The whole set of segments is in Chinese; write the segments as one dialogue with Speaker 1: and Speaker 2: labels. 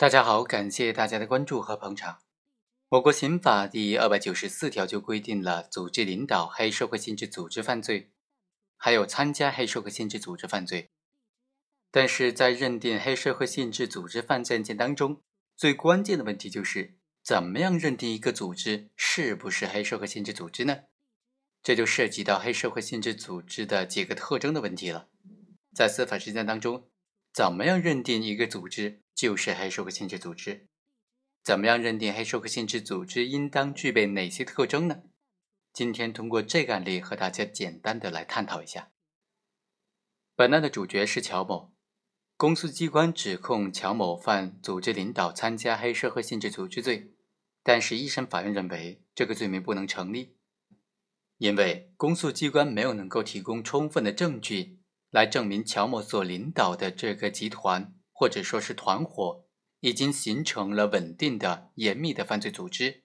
Speaker 1: 大家好，感谢大家的关注和捧场。我国刑法第二百九十四条就规定了组织领导黑社会性质组织犯罪，还有参加黑社会性质组织犯罪。但是在认定黑社会性质组织犯罪案件当中，最关键的问题就是怎么样认定一个组织是不是黑社会性质组织呢？这就涉及到黑社会性质组织的几个特征的问题了。在司法实践当中，怎么样认定一个组织？就是黑社会性质组织，怎么样认定黑社会性质组织应当具备哪些特征呢？今天通过这个案例和大家简单的来探讨一下。本案的主角是乔某，公诉机关指控乔某犯组织领导参加黑社会性质组织罪，但是一审法院认为这个罪名不能成立，因为公诉机关没有能够提供充分的证据来证明乔某所领导的这个集团。或者说是团伙已经形成了稳定的、严密的犯罪组织，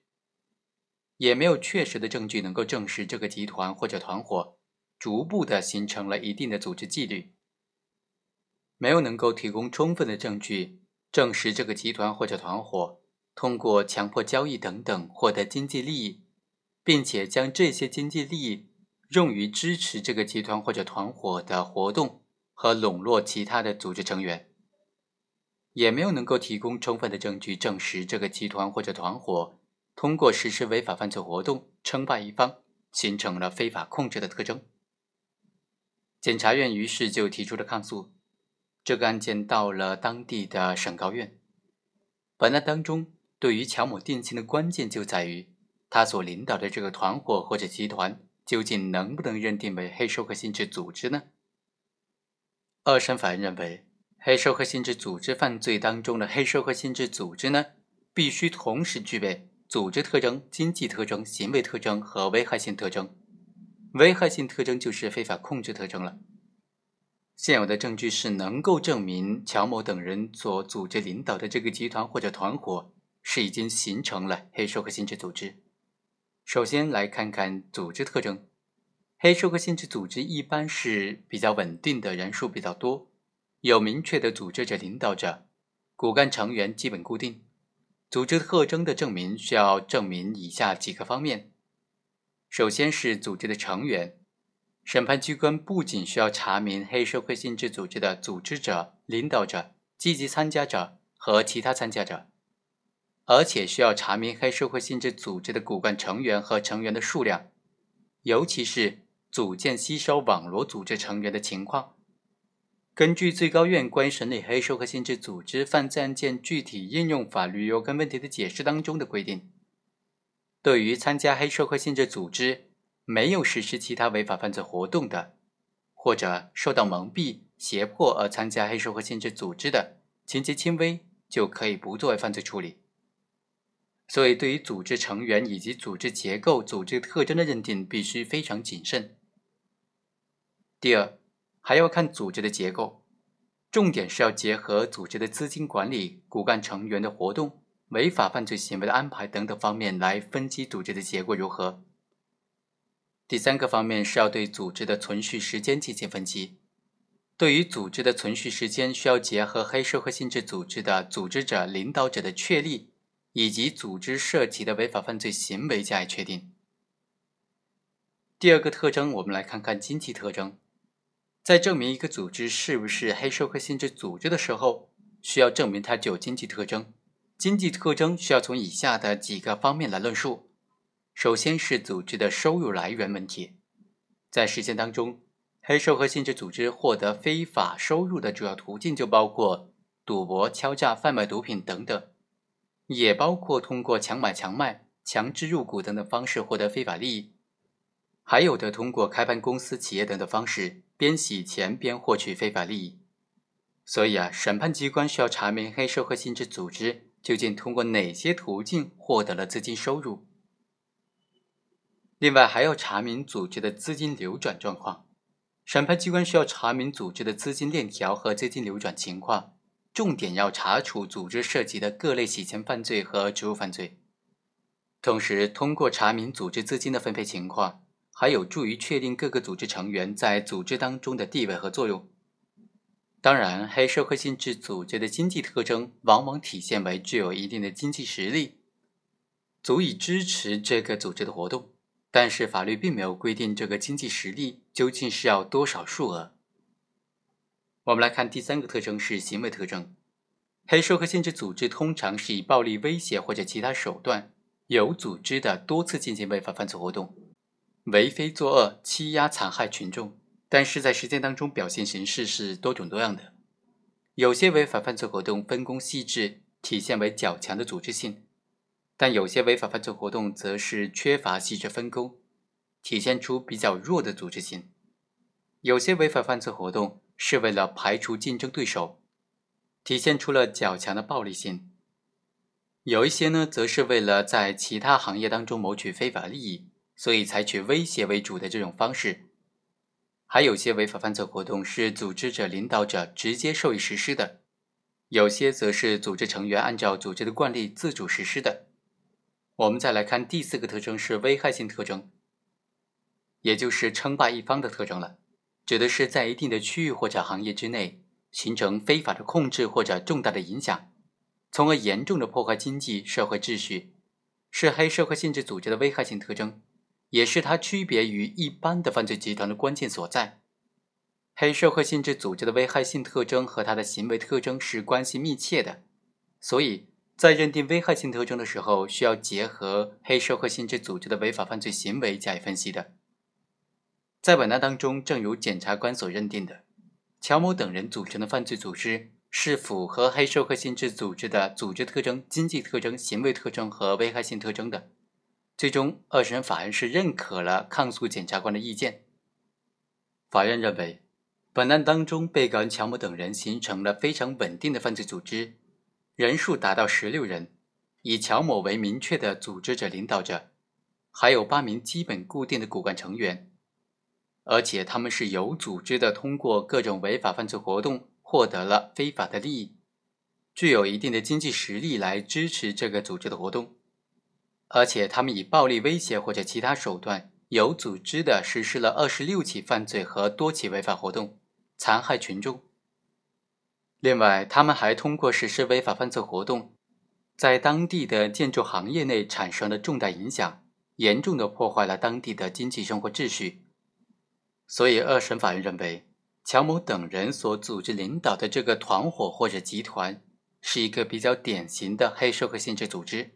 Speaker 1: 也没有确实的证据能够证实这个集团或者团伙逐步的形成了一定的组织纪律，没有能够提供充分的证据证实这个集团或者团伙通过强迫交易等等获得经济利益，并且将这些经济利益用于支持这个集团或者团伙的活动和笼络其他的组织成员。也没有能够提供充分的证据证实这个集团或者团伙通过实施违法犯罪活动称霸一方，形成了非法控制的特征。检察院于是就提出了抗诉。这个案件到了当地的省高院。本案当中，对于乔某定性的关键就在于他所领导的这个团伙或者集团究竟能不能认定为黑社会性质组织呢？二审法院认为。黑社会性质组织犯罪当中的黑社会性质组织呢，必须同时具备组织特征、经济特征、行为特征和危害性特征。危害性特征就是非法控制特征了。现有的证据是能够证明乔某等人所组织领导的这个集团或者团伙是已经形成了黑社会性质组织。首先来看看组织特征，黑社会性质组织一般是比较稳定的，人数比较多。有明确的组织者、领导者，骨干成员基本固定。组织特征的证明需要证明以下几个方面：首先是组织的成员，审判机关不仅需要查明黑社会性质组织的组织者、领导者、积极参加者和其他参加者，而且需要查明黑社会性质组织的骨干成员和成员的数量，尤其是组建、吸收、网罗组织成员的情况。根据最高院关于审理黑社会性质组织犯罪案件具体应用法律若干问题的解释当中的规定，对于参加黑社会性质组织没有实施其他违法犯罪活动的，或者受到蒙蔽、胁迫而参加黑社会性质组织的，情节轻微就可以不作为犯罪处理。所以，对于组织成员以及组织结构、组织特征的认定必须非常谨慎。第二。还要看组织的结构，重点是要结合组织的资金管理、骨干成员的活动、违法犯罪行为的安排等等方面来分析组织的结构如何。第三个方面是要对组织的存续时间进行分析，对于组织的存续时间，需要结合黑社会性质组织的组织者、领导者的确立，以及组织涉及的违法犯罪行为加以确定。第二个特征，我们来看看经济特征。在证明一个组织是不是黑社会性质组织的时候，需要证明它具有经济特征。经济特征需要从以下的几个方面来论述。首先是组织的收入来源问题。在实践当中，黑社会性质组织获得非法收入的主要途径就包括赌博、敲诈、贩卖毒品等等，也包括通过强买强卖、强制入股等等方式获得非法利益。还有的通过开办公司、企业等的方式，边洗钱边获取非法利益。所以啊，审判机关需要查明黑社会性质组织究竟通过哪些途径获得了资金收入。另外，还要查明组织的资金流转状况。审判机关需要查明组织的资金链条和资金流转情况，重点要查处组织涉及的各类洗钱犯罪和职务犯罪。同时，通过查明组织资金的分配情况。还有助于确定各个组织成员在组织当中的地位和作用。当然，黑社会性质组织的经济特征往往体现为具有一定的经济实力，足以支持这个组织的活动。但是，法律并没有规定这个经济实力究竟是要多少数额。我们来看第三个特征是行为特征。黑社会性质组织通常是以暴力威胁或者其他手段，有组织的多次进行违法犯罪活动，为非作恶，欺压残害群众。但是在实践当中，表现形式是多种多样的。有些违法犯罪活动分工细致，体现为较强的组织性；但有些违法犯罪活动则是缺乏细致分工，体现出比较弱的组织性。有些违法犯罪活动是为了排除竞争对手。体现出了较强的暴力性，有一些呢，则是为了在其他行业当中谋取非法利益，所以采取威胁为主的这种方式。还有些违法犯罪活动是组织者、领导者直接授意实施的，有些则是组织成员按照组织的惯例自主实施的。我们再来看第四个特征是危害性特征，也就是称霸一方的特征了，指的是在一定的区域或者行业之内。形成非法的控制或者重大的影响，从而严重的破坏经济社会秩序，是黑社会性质组织的危害性特征，也是它区别于一般的犯罪集团的关键所在。黑社会性质组织的危害性特征和它的行为特征是关系密切的，所以在认定危害性特征的时候，需要结合黑社会性质组织的违法犯罪行为加以分析的。在本案当中，正如检察官所认定的。乔某等人组成的犯罪组织是符合黑社会性质组织的组织特征、经济特征、行为特征和危害性特征的。最终，二审法院是认可了抗诉检察官的意见。法院认为，本案当中被告人乔某等人形成了非常稳定的犯罪组织，人数达到十六人，以乔某为明确的组织者、领导者，还有八名基本固定的骨干成员。而且他们是有组织的，通过各种违法犯罪活动获得了非法的利益，具有一定的经济实力来支持这个组织的活动。而且他们以暴力威胁或者其他手段，有组织的实施了二十六起犯罪和多起违法活动，残害群众。另外，他们还通过实施违法犯罪活动，在当地的建筑行业内产生了重大影响，严重的破坏了当地的经济生活秩序。所以，二审法院认为，乔某等人所组织领导的这个团伙或者集团，是一个比较典型的黑社会性质组织。